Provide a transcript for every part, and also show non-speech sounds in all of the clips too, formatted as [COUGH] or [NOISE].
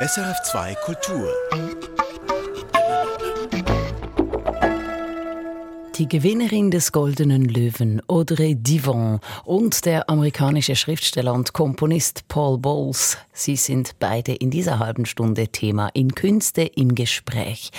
SRF2 Kultur. Die Gewinnerin des Goldenen Löwen, Audrey Divon, und der amerikanische Schriftsteller und Komponist Paul Bowles, sie sind beide in dieser halben Stunde Thema in Künste im Gespräch.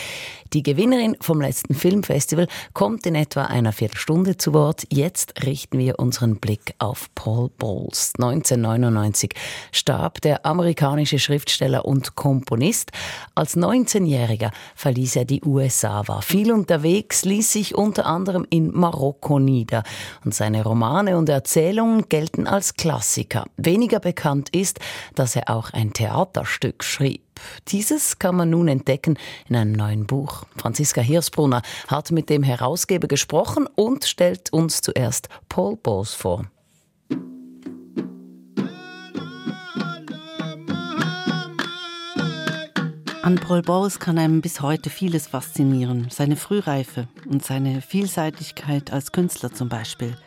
Die Gewinnerin vom letzten Filmfestival kommt in etwa einer Viertelstunde zu Wort. Jetzt richten wir unseren Blick auf Paul Bowles. 1999 starb der amerikanische Schriftsteller und Komponist. Als 19-Jähriger verließ er die USA, war viel unterwegs, ließ sich unter anderem in Marokko nieder. Und seine Romane und Erzählungen gelten als Klassiker. Weniger bekannt ist, dass er auch ein Theaterstück schrieb. Dieses kann man nun entdecken in einem neuen Buch. Franziska Hirsbrunner hat mit dem Herausgeber gesprochen und stellt uns zuerst Paul Bowles vor. An Paul Bowles kann einem bis heute vieles faszinieren. Seine Frühreife und seine Vielseitigkeit als Künstler zum Beispiel.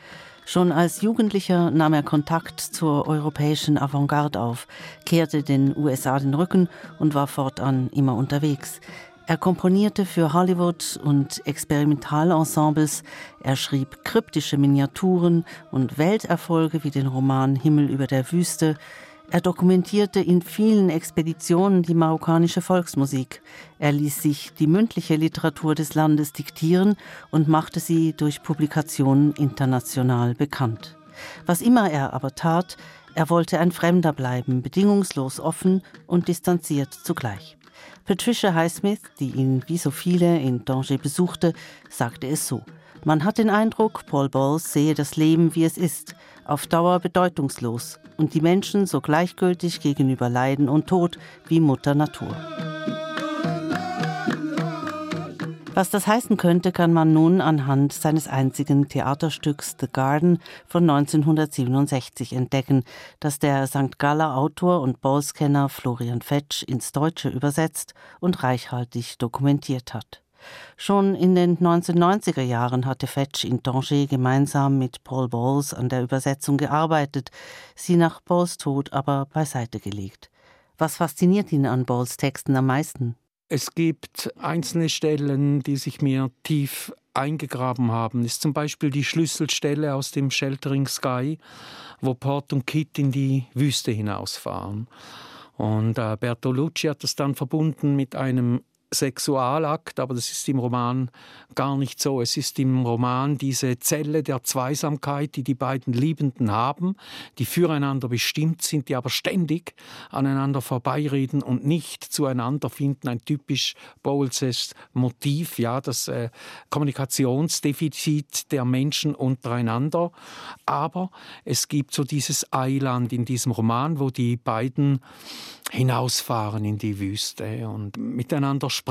Schon als Jugendlicher nahm er Kontakt zur europäischen Avantgarde auf, kehrte den USA den Rücken und war fortan immer unterwegs. Er komponierte für Hollywood und Experimentalensembles, er schrieb kryptische Miniaturen und Welterfolge wie den Roman Himmel über der Wüste, er dokumentierte in vielen Expeditionen die marokkanische Volksmusik. Er ließ sich die mündliche Literatur des Landes diktieren und machte sie durch Publikationen international bekannt. Was immer er aber tat, er wollte ein Fremder bleiben, bedingungslos offen und distanziert zugleich. Patricia Highsmith, die ihn wie so viele in Danger besuchte, sagte es so. Man hat den Eindruck, Paul Bowles sehe das Leben, wie es ist, auf Dauer bedeutungslos und die Menschen so gleichgültig gegenüber Leiden und Tod wie Mutter Natur. Was das heißen könnte, kann man nun anhand seines einzigen Theaterstücks The Garden von 1967 entdecken, das der St. Galler Autor und Bowles-Kenner Florian Fetsch ins Deutsche übersetzt und reichhaltig dokumentiert hat. Schon in den 1990er Jahren hatte Fetch in Tanger gemeinsam mit Paul Bowles an der Übersetzung gearbeitet, sie nach Bowles Tod aber beiseite gelegt. Was fasziniert ihn an Bowles Texten am meisten? Es gibt einzelne Stellen, die sich mir tief eingegraben haben. Ist zum Beispiel die Schlüsselstelle aus dem Sheltering Sky, wo Port und Kit in die Wüste hinausfahren. Und äh, Bertolucci hat das dann verbunden mit einem Sexualakt, aber das ist im Roman gar nicht so. Es ist im Roman diese Zelle der Zweisamkeit, die die beiden Liebenden haben, die füreinander bestimmt sind, die aber ständig aneinander vorbeireden und nicht zueinander finden. Ein typisch Bowleses Motiv, ja, das äh, Kommunikationsdefizit der Menschen untereinander. Aber es gibt so dieses Eiland in diesem Roman, wo die beiden hinausfahren in die Wüste und miteinander sprechen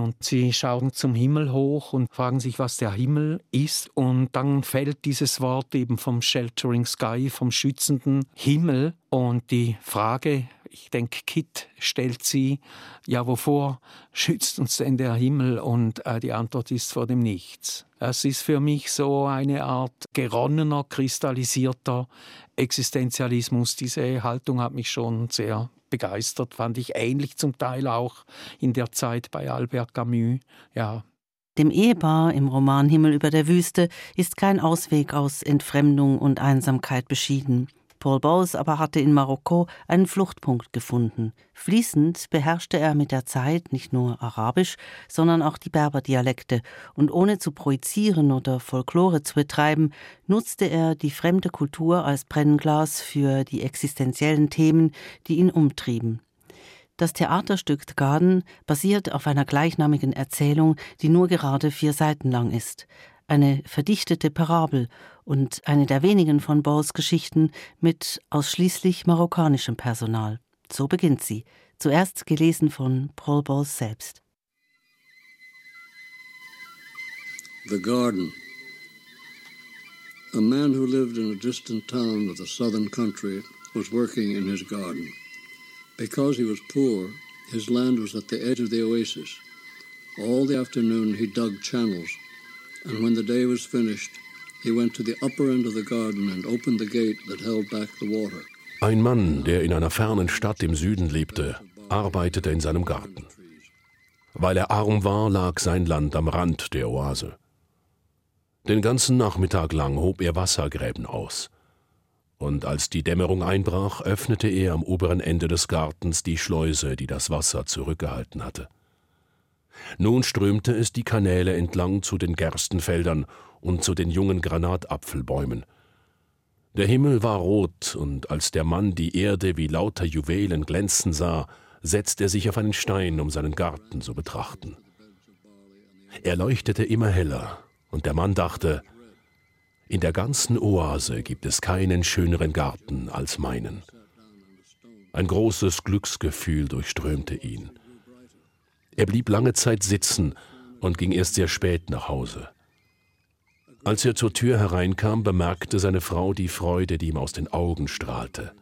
und sie schauen zum Himmel hoch und fragen sich, was der Himmel ist und dann fällt dieses Wort eben vom Sheltering Sky, vom schützenden Himmel und die Frage, ich denke, Kit stellt sie, ja, wovor schützt uns denn der Himmel? Und äh, die Antwort ist vor dem Nichts. Es ist für mich so eine Art geronnener, kristallisierter Existenzialismus. Diese Haltung hat mich schon sehr begeistert, fand ich ähnlich zum Teil auch in der Zeit bei Albert Camus. Ja. Dem Ehepaar im Roman Himmel über der Wüste ist kein Ausweg aus Entfremdung und Einsamkeit beschieden. Paul Bowles aber hatte in Marokko einen Fluchtpunkt gefunden. Fließend beherrschte er mit der Zeit nicht nur Arabisch, sondern auch die Berberdialekte, und ohne zu projizieren oder Folklore zu betreiben, nutzte er die fremde Kultur als Brennglas für die existenziellen Themen, die ihn umtrieben. Das Theaterstück The Garden basiert auf einer gleichnamigen Erzählung, die nur gerade vier Seiten lang ist eine verdichtete Parabel und eine der wenigen von Bowles Geschichten mit ausschließlich marokkanischem Personal. So beginnt sie, zuerst gelesen von Paul Bowles selbst. The Garden. A man who lived in a distant town of the southern country was working in his garden. Because he was poor, his land was at the edge of the oasis. All the afternoon he dug channels and when the day was finished, he went to the upper end of the garden and opened the gate that held back the water. Ein Mann, der in einer fernen Stadt im Süden lebte, arbeitete in seinem Garten. Weil er arm war, lag sein Land am Rand der Oase. Den ganzen Nachmittag lang hob er Wassergräben aus. Und als die Dämmerung einbrach, öffnete er am oberen Ende des Gartens die Schleuse, die das Wasser zurückgehalten hatte. Nun strömte es die Kanäle entlang zu den Gerstenfeldern und zu den jungen Granatapfelbäumen. Der Himmel war rot, und als der Mann die Erde wie lauter Juwelen glänzen sah, setzte er sich auf einen Stein, um seinen Garten zu betrachten. Er leuchtete immer heller, und der Mann dachte, in der ganzen Oase gibt es keinen schöneren Garten als meinen. Ein großes Glücksgefühl durchströmte ihn. Er blieb lange Zeit sitzen und ging erst sehr spät nach Hause. Als er zur Tür hereinkam, bemerkte seine Frau die Freude, die ihm aus den Augen strahlte.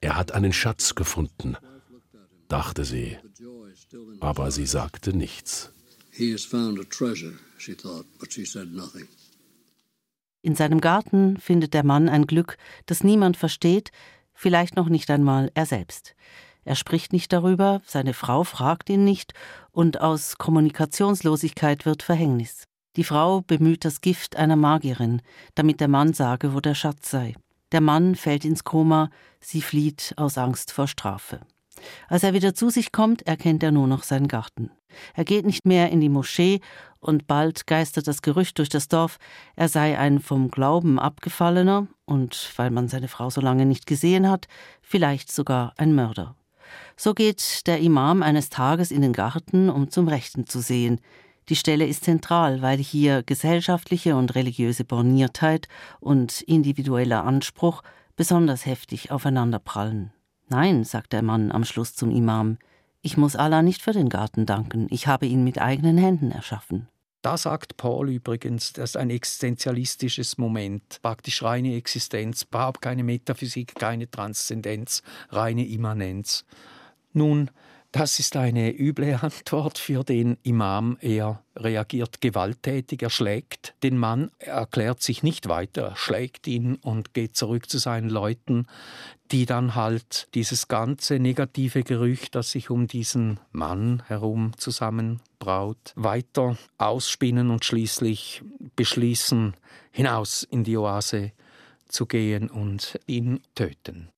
Er hat einen Schatz gefunden, dachte sie, aber sie sagte nichts. In seinem Garten findet der Mann ein Glück, das niemand versteht, vielleicht noch nicht einmal er selbst. Er spricht nicht darüber, seine Frau fragt ihn nicht, und aus Kommunikationslosigkeit wird Verhängnis. Die Frau bemüht das Gift einer Magierin, damit der Mann sage, wo der Schatz sei. Der Mann fällt ins Koma, sie flieht aus Angst vor Strafe. Als er wieder zu sich kommt, erkennt er nur noch seinen Garten. Er geht nicht mehr in die Moschee, und bald geistert das Gerücht durch das Dorf, er sei ein vom Glauben abgefallener und, weil man seine Frau so lange nicht gesehen hat, vielleicht sogar ein Mörder. So geht der Imam eines Tages in den Garten, um zum Rechten zu sehen. Die Stelle ist zentral, weil hier gesellschaftliche und religiöse Borniertheit und individueller Anspruch besonders heftig aufeinanderprallen. Nein, sagt der Mann am Schluss zum Imam, ich muss Allah nicht für den Garten danken, ich habe ihn mit eigenen Händen erschaffen. Da sagt Paul übrigens, das ist ein existenzialistisches Moment, praktisch reine Existenz, überhaupt keine Metaphysik, keine Transzendenz, reine Immanenz. Nun, das ist eine üble Antwort für den Imam. Er reagiert gewalttätig, er schlägt den Mann, er erklärt sich nicht weiter, er schlägt ihn und geht zurück zu seinen Leuten, die dann halt dieses ganze negative Gerücht, das sich um diesen Mann herum zusammenbraut, weiter ausspinnen und schließlich beschließen, hinaus in die Oase zu gehen und ihn töten.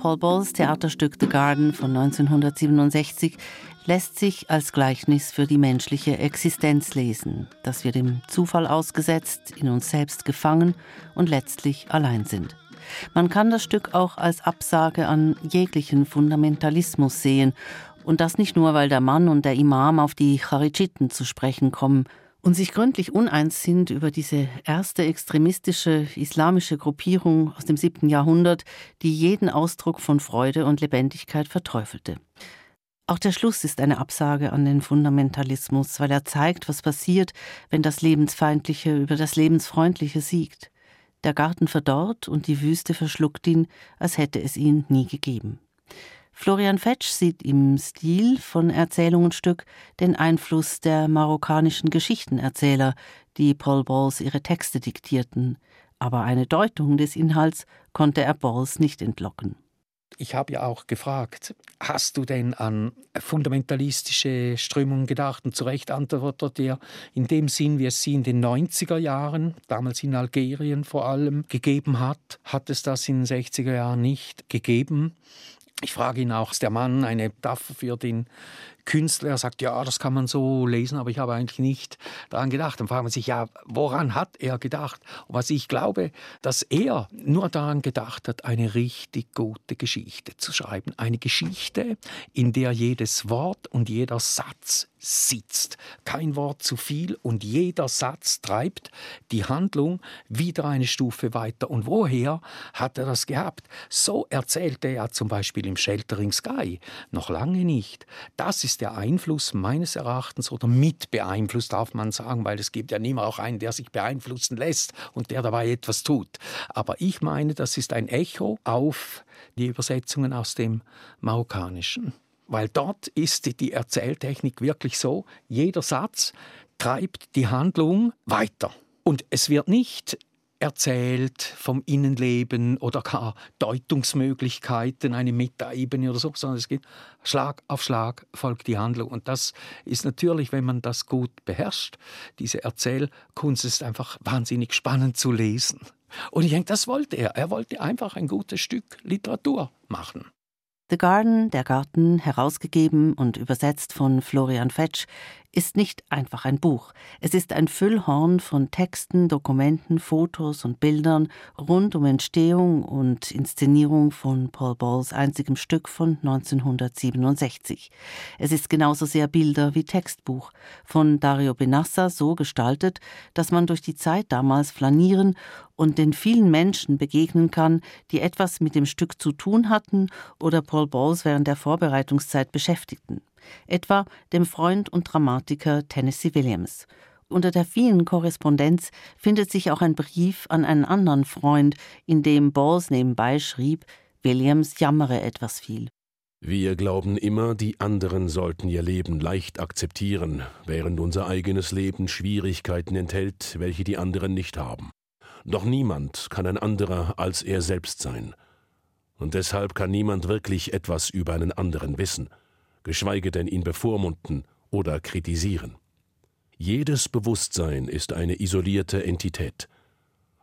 Paul Balls Theaterstück The Garden von 1967 lässt sich als Gleichnis für die menschliche Existenz lesen, dass wir dem Zufall ausgesetzt, in uns selbst gefangen und letztlich allein sind. Man kann das Stück auch als Absage an jeglichen Fundamentalismus sehen, und das nicht nur, weil der Mann und der Imam auf die Charitschiten zu sprechen kommen und sich gründlich uneins sind über diese erste extremistische islamische Gruppierung aus dem siebten Jahrhundert, die jeden Ausdruck von Freude und Lebendigkeit verteufelte. Auch der Schluss ist eine Absage an den Fundamentalismus, weil er zeigt, was passiert, wenn das Lebensfeindliche über das Lebensfreundliche siegt. Der Garten verdorrt und die Wüste verschluckt ihn, als hätte es ihn nie gegeben. Florian Fetsch sieht im Stil von Erzählungenstück den Einfluss der marokkanischen Geschichtenerzähler, die Paul Bowles ihre Texte diktierten, aber eine Deutung des Inhalts konnte er Bowles nicht entlocken. Ich habe ja auch gefragt, hast du denn an fundamentalistische Strömungen gedacht? Und zu Recht antwortet er in dem Sinn, wie es sie in den 90er Jahren, damals in Algerien vor allem, gegeben hat, hat es das in den 60er Jahren nicht gegeben. Ich frage ihn auch, ist der Mann eine Metapher für den Künstler? Er sagt, ja, das kann man so lesen, aber ich habe eigentlich nicht daran gedacht. Dann fragt man sich, ja, woran hat er gedacht? Und was ich glaube, dass er nur daran gedacht hat, eine richtig gute Geschichte zu schreiben. Eine Geschichte, in der jedes Wort und jeder Satz sitzt. Kein Wort zu viel und jeder Satz treibt die Handlung wieder eine Stufe weiter. Und woher hat er das gehabt? So erzählte er zum Beispiel im Sheltering Sky noch lange nicht. Das ist der Einfluss meines Erachtens oder mit beeinflusst, darf man sagen, weil es gibt ja niemand auch einen, der sich beeinflussen lässt und der dabei etwas tut. Aber ich meine, das ist ein Echo auf die Übersetzungen aus dem Marokkanischen weil dort ist die Erzähltechnik wirklich so, jeder Satz treibt die Handlung weiter. Und es wird nicht erzählt vom Innenleben oder gar Deutungsmöglichkeiten, eine Metaebene oder so, sondern es geht Schlag auf Schlag folgt die Handlung. Und das ist natürlich, wenn man das gut beherrscht, diese Erzählkunst ist einfach wahnsinnig spannend zu lesen. Und ich denke, das wollte er. Er wollte einfach ein gutes Stück Literatur machen. The Garden, der Garten, herausgegeben und übersetzt von Florian Fetsch, ist nicht einfach ein Buch. Es ist ein Füllhorn von Texten, Dokumenten, Fotos und Bildern rund um Entstehung und Inszenierung von Paul Balls einzigem Stück von 1967. Es ist genauso sehr Bilder wie Textbuch, von Dario Benassa so gestaltet, dass man durch die Zeit damals flanieren und den vielen Menschen begegnen kann, die etwas mit dem Stück zu tun hatten oder Paul Balls während der Vorbereitungszeit beschäftigten etwa dem Freund und Dramatiker Tennessee Williams. Unter der vielen Korrespondenz findet sich auch ein Brief an einen anderen Freund, in dem Bowles nebenbei schrieb, Williams jammere etwas viel. Wir glauben immer, die anderen sollten ihr Leben leicht akzeptieren, während unser eigenes Leben Schwierigkeiten enthält, welche die anderen nicht haben. Doch niemand kann ein anderer als er selbst sein. Und deshalb kann niemand wirklich etwas über einen anderen wissen geschweige denn ihn bevormunden oder kritisieren. Jedes Bewusstsein ist eine isolierte Entität,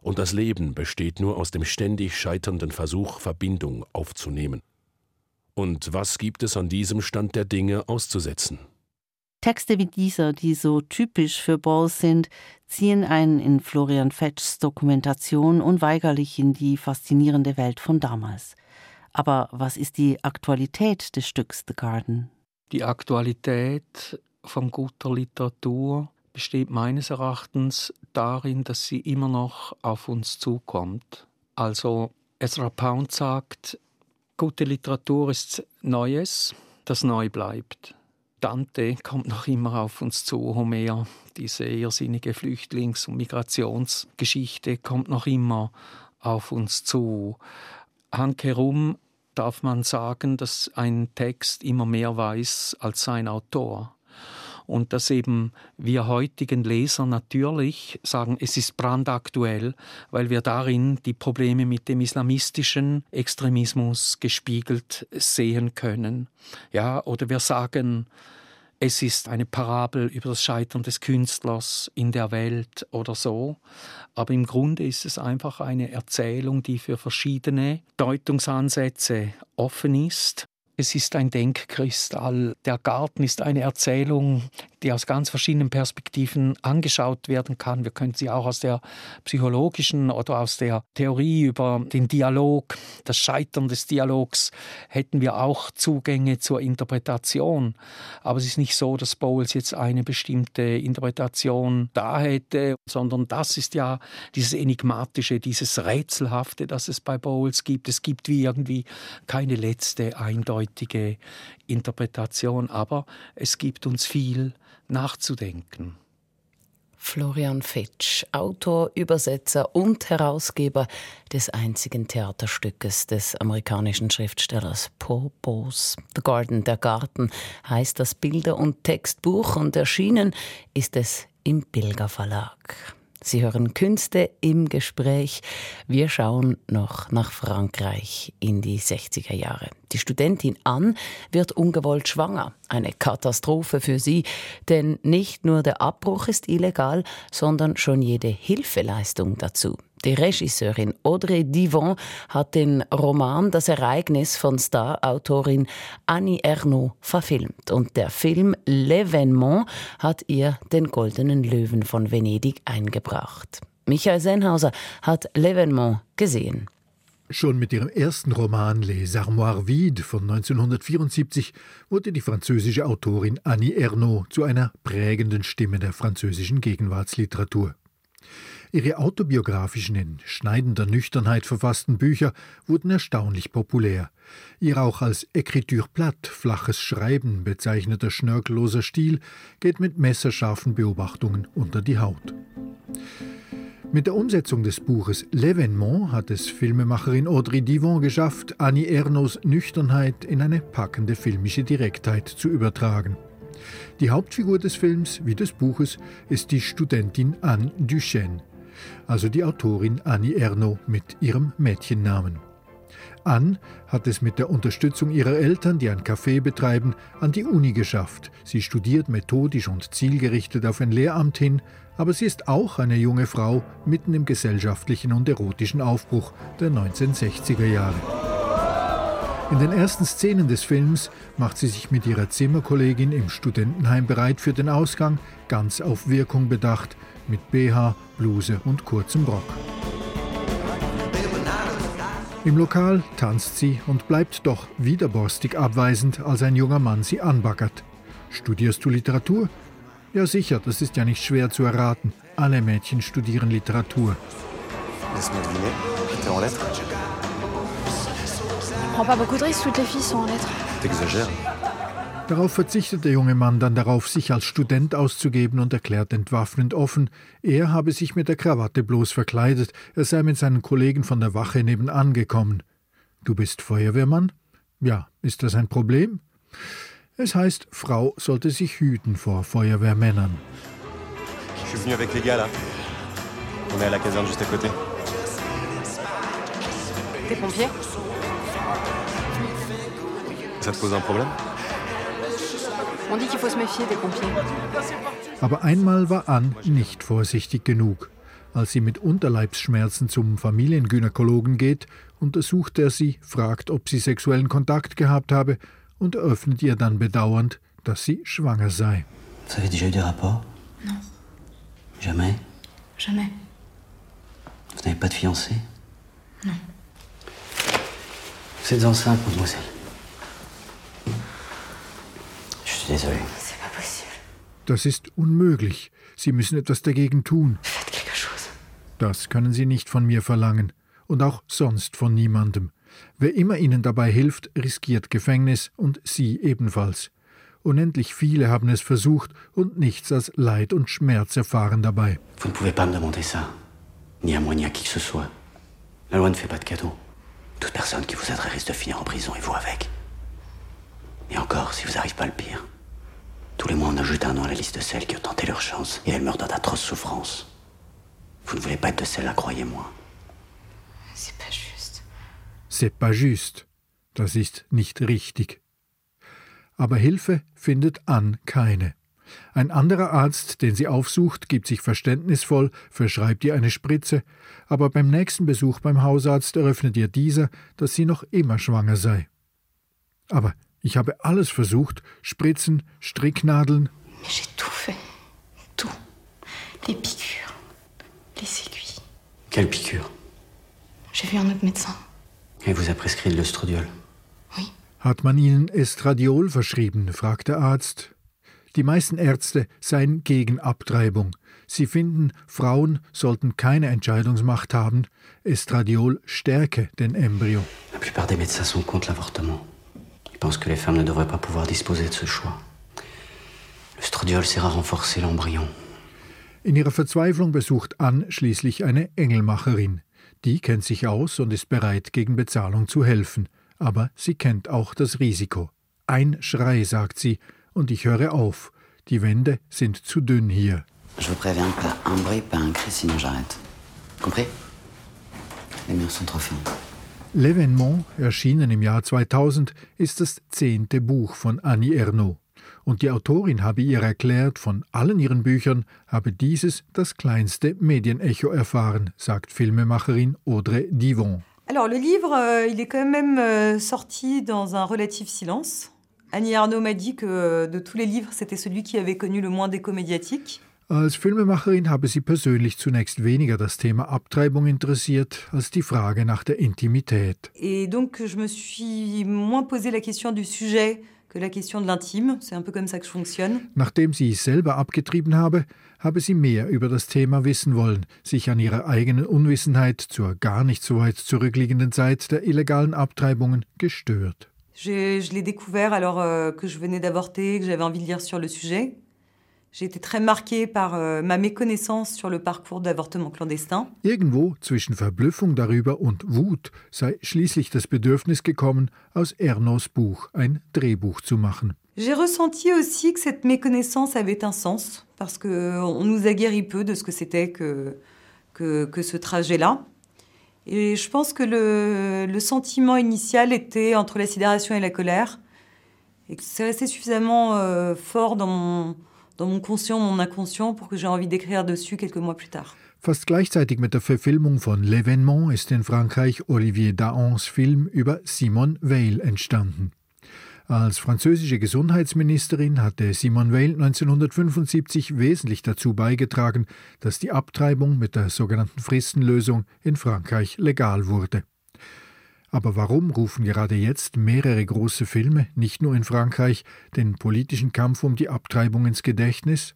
und das Leben besteht nur aus dem ständig scheiternden Versuch, Verbindung aufzunehmen. Und was gibt es an diesem Stand der Dinge auszusetzen? Texte wie dieser, die so typisch für Balls sind, ziehen einen in Florian Fetschs Dokumentation unweigerlich in die faszinierende Welt von damals. Aber was ist die Aktualität des Stücks The Garden? Die Aktualität von guter Literatur besteht meines Erachtens darin, dass sie immer noch auf uns zukommt. Also Ezra Pound sagt, gute Literatur ist Neues, das neu bleibt. Dante kommt noch immer auf uns zu, Homer, diese irrsinnige Flüchtlings- und Migrationsgeschichte kommt noch immer auf uns zu. Hanke Rum darf man sagen, dass ein Text immer mehr weiß als sein Autor. Und dass eben wir heutigen Leser natürlich sagen, es ist brandaktuell, weil wir darin die Probleme mit dem islamistischen Extremismus gespiegelt sehen können. Ja, oder wir sagen, es ist eine Parabel über das Scheitern des Künstlers in der Welt oder so. Aber im Grunde ist es einfach eine Erzählung, die für verschiedene Deutungsansätze offen ist es ist ein Denkkristall. Der Garten ist eine Erzählung, die aus ganz verschiedenen Perspektiven angeschaut werden kann. Wir können sie auch aus der psychologischen oder aus der Theorie über den Dialog, das Scheitern des Dialogs, hätten wir auch Zugänge zur Interpretation. Aber es ist nicht so, dass Bowles jetzt eine bestimmte Interpretation da hätte, sondern das ist ja dieses Enigmatische, dieses Rätselhafte, das es bei Bowles gibt. Es gibt wie irgendwie keine letzte eindeutige Interpretation, aber es gibt uns viel nachzudenken. Florian Fitsch, Autor, Übersetzer und Herausgeber des einzigen Theaterstückes des amerikanischen Schriftstellers Paul Bose. The Garden, der Garten heißt das Bilder- und Textbuch und erschienen ist es im Pilger Verlag. Sie hören Künste im Gespräch. Wir schauen noch nach Frankreich in die 60er Jahre. Die Studentin Anne wird ungewollt schwanger. Eine Katastrophe für sie, denn nicht nur der Abbruch ist illegal, sondern schon jede Hilfeleistung dazu. Die Regisseurin Audrey Divon hat den Roman Das Ereignis von Star-Autorin Annie Ernaux verfilmt und der Film L'Evénement hat ihr den Goldenen Löwen von Venedig eingebracht. Michael Sennhauser hat L'Evénement gesehen. Schon mit ihrem ersten Roman Les Armoires Vides von 1974 wurde die französische Autorin Annie Ernaux zu einer prägenden Stimme der französischen Gegenwartsliteratur. Ihre autobiografischen, in schneidender Nüchternheit verfassten Bücher wurden erstaunlich populär. Ihr auch als Écriture plate, flaches Schreiben bezeichneter schnörkelloser Stil geht mit messerscharfen Beobachtungen unter die Haut. Mit der Umsetzung des Buches L'Evénement hat es Filmemacherin Audrey Divon geschafft, Annie Ernaux Nüchternheit in eine packende filmische Direktheit zu übertragen. Die Hauptfigur des Films wie des Buches ist die Studentin Anne Duchesne. Also die Autorin Annie Ernaux mit ihrem Mädchennamen. Anne hat es mit der Unterstützung ihrer Eltern, die ein Café betreiben, an die Uni geschafft. Sie studiert methodisch und zielgerichtet auf ein Lehramt hin, aber sie ist auch eine junge Frau mitten im gesellschaftlichen und erotischen Aufbruch der 1960er Jahre. In den ersten Szenen des Films macht sie sich mit ihrer Zimmerkollegin im Studentenheim bereit für den Ausgang, ganz auf Wirkung bedacht, mit BH, Bluse und kurzem Rock. Im Lokal tanzt sie und bleibt doch widerborstig abweisend, als ein junger Mann sie anbaggert. Studierst du Literatur? Ja sicher, das ist ja nicht schwer zu erraten. Alle Mädchen studieren Literatur. Prends pas beaucoup de risques, toutes les filles sont en lettres. T'exagères. Darauf verzichtet der junge Mann dann darauf, sich als Student auszugeben und erklärt entwaffnend offen, er habe sich mit der Krawatte bloß verkleidet, er sei mit seinen Kollegen von der Wache nebenan gekommen. Du bist Feuerwehrmann? Ja, ist das ein Problem? Es heißt, Frau sollte sich hüten vor Feuerwehrmännern. Je suis venu avec les gars là. On est à la caserne juste à côté. T'es pompier Ça te pose un problème On dit qu'il faut se méfier des pompiers. Aber einmal war Anne nicht vorsichtig genug. Als sie mit Unterleibsschmerzen zum Familiengynäkologen geht, untersucht er sie, fragt, ob sie sexuellen Kontakt gehabt habe und eröffnet ihr dann bedauernd, dass sie schwanger sei. Vous avez déjà eu des rapports Non. Jamais Jamais. Vous n'avez pas de fiancé Non. Vous êtes enceinte, mademoiselle. Je suis désolé. C'est pas possible. Das ist unmöglich. Sie müssen etwas dagegen tun. Faites quelque chose. Das können Sie nicht von mir verlangen und auch sonst von niemandem. Wer immer Ihnen dabei hilft, riskiert Gefängnis und Sie ebenfalls. Unendlich viele haben es versucht und nichts als Leid und Schmerz erfahren dabei. Vous ne pouvez pas me demander ça. Ni à moi, ni à qui que ce soit. La loi ne fait pas de cadeaux. Toute personne qui vous aiderait risque de finir en prison et vous avec. Et encore, si vous arrive pas le pire. Tous les mois, on ajoute un nom à la liste de celles qui ont tenté leur chance et elles meurent dans d'atroces souffrances. Vous ne voulez pas être de celles-là, croyez-moi. C'est pas juste. C'est pas juste. Das ist nicht richtig. Aber Hilfe findet Anne keine. Ein anderer Arzt, den sie aufsucht, gibt sich verständnisvoll, verschreibt ihr eine Spritze, aber beim nächsten Besuch beim Hausarzt eröffnet ihr dieser, dass sie noch immer schwanger sei. Aber ich habe alles versucht, Spritzen, Stricknadeln, Mais j'ai tout fait. Tout. Les piqûres. Les aiguilles. Quelle piqûre J'ai vu un autre médecin. Elle vous a prescrit de l'ostrodiol. Oui. Hat man ihnen Estradiol verschrieben? fragt der Arzt. Die meisten Ärzte seien gegen Abtreibung. Sie finden, Frauen sollten keine Entscheidungsmacht haben. Estradiol stärke den Embryo. La plupart des médecins sont contre l'avortement. Ils pensent que les femmes ne devraient pas pouvoir disposer de ce choix. L'ostrodiol sert à renforcer l'embryon. In ihrer Verzweiflung besucht Anne schließlich eine Engelmacherin. Die kennt sich aus und ist bereit, gegen Bezahlung zu helfen. Aber sie kennt auch das Risiko. Ein Schrei, sagt sie, und ich höre auf. Die Wände sind zu dünn hier. Je vous préviens, pas un bruit, pas un cri, sinon j'arrête. Compris Les murs sont trop fins. L'Événement, erschienen im Jahr 2000, ist das zehnte Buch von Annie Ernaux. Und die Autorin habe ihr erklärt, von allen ihren Büchern habe dieses das kleinste Medienecho erfahren, sagt Filmemacherin Audrey Divon. Alors le livre, euh, il est quand même euh, sorti dans un relatif silence. Annie Arnaud m'a dit que euh, de tous les livres, c'était celui qui avait connu le moins d'écho médiatique. Als Filmemacherin habe sie persönlich zunächst weniger das Thema Abtreibung interessiert als die Frage nach der Intimität. Et donc je me suis moins posé la question du sujet que la question de l'intime. C'est un peu comme ça que je fonctionne. Nachdem sie selber abgetrieben habe, habe sie mehr über das Thema wissen wollen, sich an ihrer eigenen Unwissenheit zur gar nicht so weit zurückliegenden Zeit der illegalen Abtreibungen gestört. Je, je l'ai découvert alors euh, que je venais d'avorter, que j'avais envie de lire sur le sujet. J'ai été très marquée par euh, ma méconnaissance sur le parcours d'avortement clandestin. Irgendwo zwischen Verblüffung darüber und Wut sei schließlich das Bedürfnis gekommen, aus Ernos Buch ein Drehbuch zu machen. J'ai ressenti aussi que cette méconnaissance avait un sens, parce que on nous a guéri peu de ce que c'était que, que, que ce trajet-là. Et je pense que le, le, sentiment initial était entre la sidération et la colère. Et que c'est resté suffisamment euh, fort dans mon, dans mon conscient, mon inconscient, pour que j'ai envie d'écrire dessus quelques mois plus tard. Fast gleichzeitig mit der Verfilmung von L'Événement ist in Frankreich Olivier Daons Film über Simone Weil entstanden. Als französische Gesundheitsministerin hatte Simone Weil 1975 wesentlich dazu beigetragen, dass die Abtreibung mit der sogenannten Fristenlösung in Frankreich legal wurde. Aber warum rufen gerade jetzt mehrere große Filme, nicht nur in Frankreich, den politischen Kampf um die Abtreibung ins Gedächtnis?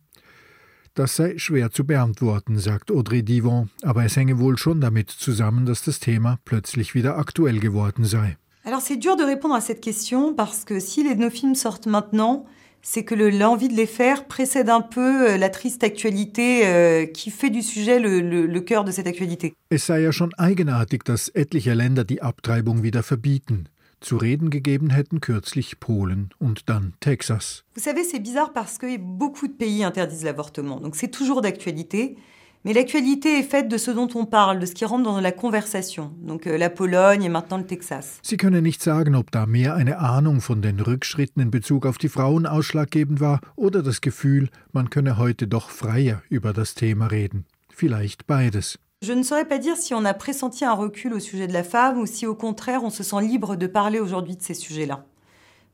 Das sei schwer zu beantworten, sagt Audrey Divon, aber es hänge wohl schon damit zusammen, dass das Thema plötzlich wieder aktuell geworden sei. Alors c'est dur de répondre à cette question parce que si les, nos films sortent maintenant, c'est que l'envie de les faire précède un peu euh, la triste actualité euh, qui fait du sujet le, le, le cœur de cette actualité. Es sei ja schon eigenartig, dass etliche Länder die Abtreibung wieder verbieten. Zu reden gegeben hätten kürzlich Polen und dann Texas. Vous savez, c'est bizarre parce que beaucoup de pays interdisent l'avortement, donc c'est toujours d'actualité. Mais l'actualité est faite de ce dont on parle, de ce qui rentre dans la conversation. Donc euh, la Pologne et maintenant le Texas. Sie können nicht sagen, ob da mehr eine Ahnung von den Rückschritten in Bezug auf die Frauen ausschlaggebend war oder das Gefühl, man könne heute doch freier über das Thema reden. Vielleicht beides. Je ne saurais pas dire si on a pressenti un recul au sujet de la femme ou si au contraire on se sent libre de parler aujourd'hui de ces sujets-là.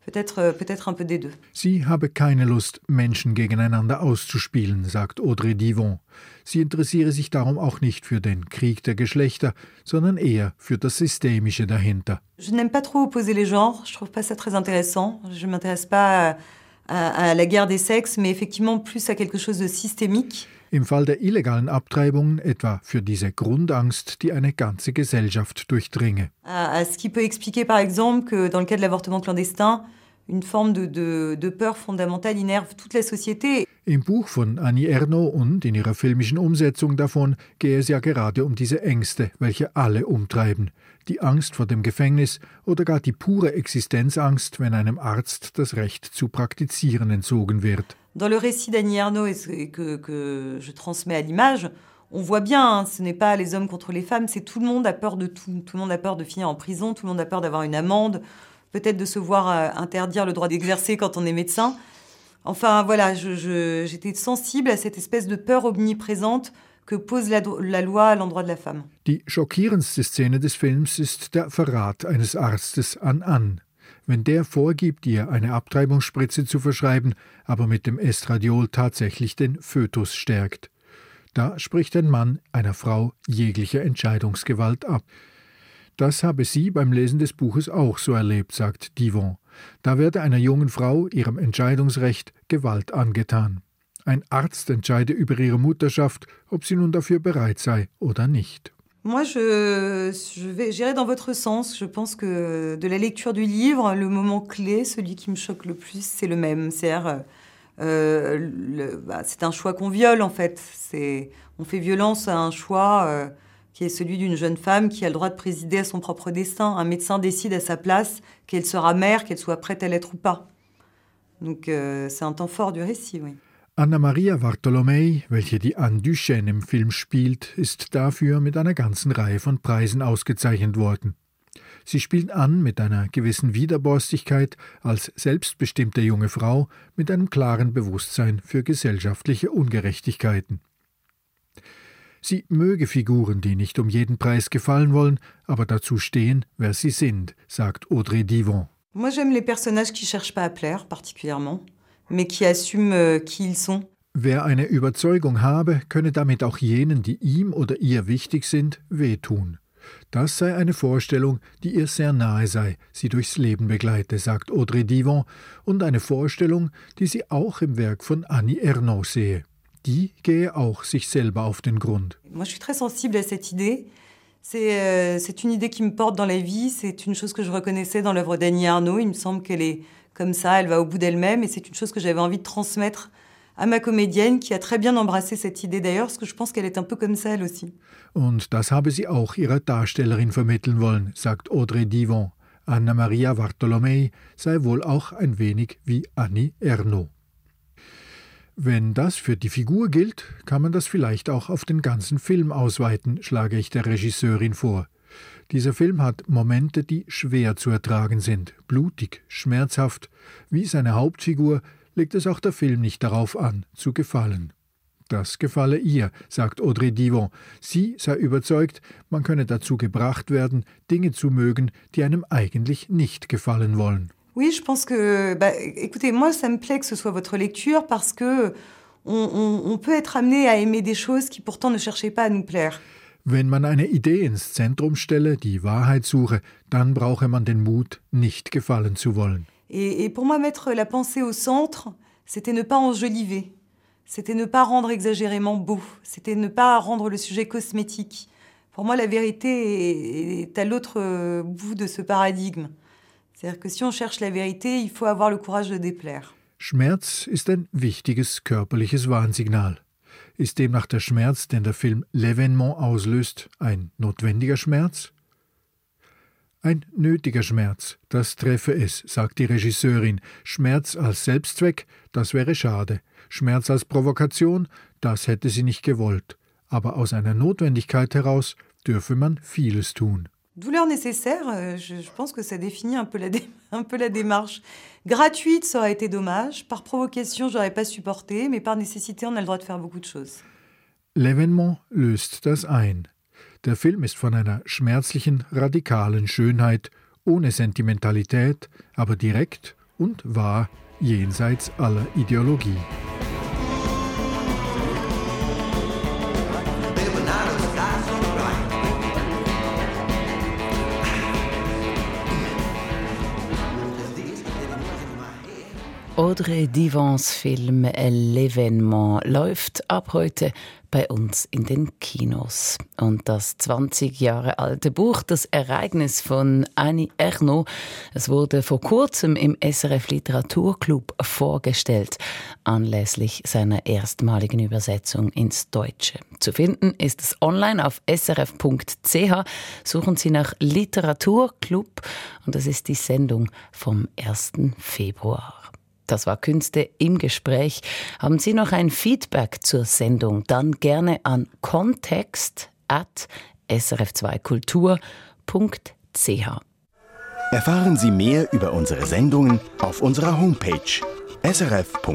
Peut-être euh, peut un peu des deux. Sie habe keine Lust, Menschen gegeneinander auszuspielen, sagt Audrey Divon. Sie interessiere sich darum auch nicht für den Krieg der Geschlechter, sondern eher für das Systemische dahinter. Je n'aime pas trop opposer les genres, je trouve pas ça très intéressant. Je m'intéresse pas à, à, à la guerre des sexes, mais effectivement plus à quelque chose de systémique. Im Fall der illegalen Abtreibungen etwa für diese Grundangst, die eine ganze Gesellschaft durchdringe. Ce qui peut expliquer par exemple que dans le cas de l'avortement clandestin, une forme de, de, de peur fondamentale innerve toute la société. Im Buch von Annie Ernaux und in ihrer filmischen Umsetzung davon gehe es ja gerade um diese Ängste, welche alle umtreiben. Die Angst vor dem Gefängnis oder gar die pure Existenzangst, wenn einem Arzt das Recht zu praktizieren entzogen wird. Dans le récit d'Annie Ernaux et que, que je transmets à l'image, on voit bien, hein, ce n'est pas les hommes contre les femmes, c'est tout le monde a peur de tout. Tout le monde a peur de finir en prison, tout le monde a peur d'avoir une amende, peut-être de se voir euh, interdire le droit d'exercer quand on est médecin. Enfin voilà, j'étais sensible à cette espèce de peur omniprésente que pose la, la Loi à l'endroit de la femme. Die schockierendste Szene des Films ist der Verrat eines Arztes an Anne. Wenn der vorgibt, ihr eine Abtreibungsspritze zu verschreiben, aber mit dem Estradiol tatsächlich den Fötus stärkt. Da spricht ein Mann einer Frau jegliche Entscheidungsgewalt ab. Das habe sie beim Lesen des Buches auch so erlebt, sagt Divon. Da werde einer jungen Frau, ihrem Entscheidungsrecht, Gewalt angetan. Ein Arzt entscheide über ihre Mutterschaft, ob sie nun dafür bereit sei oder nicht. Moi, je, vais, j'irai dans votre sens. Je pense que de la lecture du livre, le moment clé, celui qui me choque le plus, c'est le même. Euh, bah, c'est un choix qu'on viole en fait. On fait violence à un choix. Euh, qui est celui d'une jeune femme qui a le droit de présider à son propre destin. Un médecin décide à sa place qu'elle sera mère, qu'elle soit prête à l'être ou pas. Donc euh, c'est un temps fort du récit, oui. Anna Maria Bartolomei, welche die Anne Duchesne im Film spielt, ist dafür mit einer ganzen Reihe von Preisen ausgezeichnet worden. Sie spielt an mit einer gewissen Widerborstigkeit als selbstbestimmte junge Frau mit einem klaren Bewusstsein für gesellschaftliche Ungerechtigkeiten. Sie möge Figuren, die nicht um jeden Preis gefallen wollen, aber dazu stehen, wer sie sind, sagt Audrey Divon. Moi j'aime les personnages qui cherchent pas à plaire particulièrement, mais qui assument euh, qui ils sont. Wer eine Überzeugung habe, könne damit auch jenen, die ihm oder ihr wichtig sind, wehtun. Das sei eine Vorstellung, die ihr sehr nahe sei, sie durchs Leben begleite, sagt Audrey Divon, und eine Vorstellung, die sie auch im Werk von Annie Ernaux sehe. die gehe auch sich selber auf den Grund. Moi, je suis très sensible à cette idée. C'est euh, une idée qui me porte dans la vie. C'est une chose que je reconnaissais dans l'œuvre d'Annie Arnaud. Il me semble qu'elle est comme ça, elle va au bout d'elle-même. Et c'est une chose que j'avais envie de transmettre à ma comédienne, qui a très bien embrassé cette idée d'ailleurs, parce que je pense qu'elle est un peu comme ça elle aussi. Und das habe sie auch ihrer Darstellerin vermitteln wollen, sagt Audrey Divon. Anna Maria Bartolomei sei wohl auch ein wenig wie Annie Ernaux. Wenn das für die Figur gilt, kann man das vielleicht auch auf den ganzen Film ausweiten, schlage ich der Regisseurin vor. Dieser Film hat Momente, die schwer zu ertragen sind, blutig, schmerzhaft. Wie seine Hauptfigur legt es auch der Film nicht darauf an, zu gefallen. Das gefalle ihr, sagt Audrey Divon. Sie sei überzeugt, man könne dazu gebracht werden, Dinge zu mögen, die einem eigentlich nicht gefallen wollen. Oui, je pense que, bah, écoutez, moi, ça me plaît que ce soit votre lecture parce que on, on, on peut être amené à aimer des choses qui pourtant ne cherchaient pas à nous plaire. Wenn man eine Idee ins Zentrum stelle, die Wahrheit suche, dann brauche man den Mut, nicht gefallen zu wollen. Et, et pour moi, mettre la pensée au centre, c'était ne pas enjoliver, c'était ne pas rendre exagérément beau, c'était ne pas rendre le sujet cosmétique. Pour moi, la vérité est, est à l'autre bout de ce paradigme. C'est-à-dire que si on cherche la vérité, il faut avoir le courage de déplaire. Schmerz ist ein wichtiges körperliches Warnsignal. Ist demnach der Schmerz, den der Film L'Evénement auslöst, ein notwendiger Schmerz? Ein nötiger Schmerz, das treffe es, sagt die Regisseurin. Schmerz als Selbstzweck, das wäre schade. Schmerz als Provokation, das hätte sie nicht gewollt. Aber aus einer Notwendigkeit heraus dürfe man vieles tun. Douleur nécessaire, euh, je, pense que ça définit un peu, la [LAUGHS] un peu la démarche. Gratuite, ça aurait été dommage. Par provocation, j'aurais pas supporté. Mais par nécessité, on a le droit de faire beaucoup de choses. L'événement löst das ein. Der Film ist von einer schmerzlichen, radikalen Schönheit, ohne Sentimentalität, aber direkt und wahr jenseits aller Ideologie. Audrey Divans Film L'Evénement läuft ab heute bei uns in den Kinos. Und das 20 Jahre alte Buch Das Ereignis von Annie Ernaux, es wurde vor kurzem im SRF Literaturclub vorgestellt, anlässlich seiner erstmaligen Übersetzung ins Deutsche. Zu finden ist es online auf srf.ch. Suchen Sie nach Literaturclub und das ist die Sendung vom 1. Februar. Das war Künste im Gespräch. Haben Sie noch ein Feedback zur Sendung? Dann gerne an kontext at srf2kultur.ch. Erfahren Sie mehr über unsere Sendungen auf unserer Homepage srf.ch-kultur.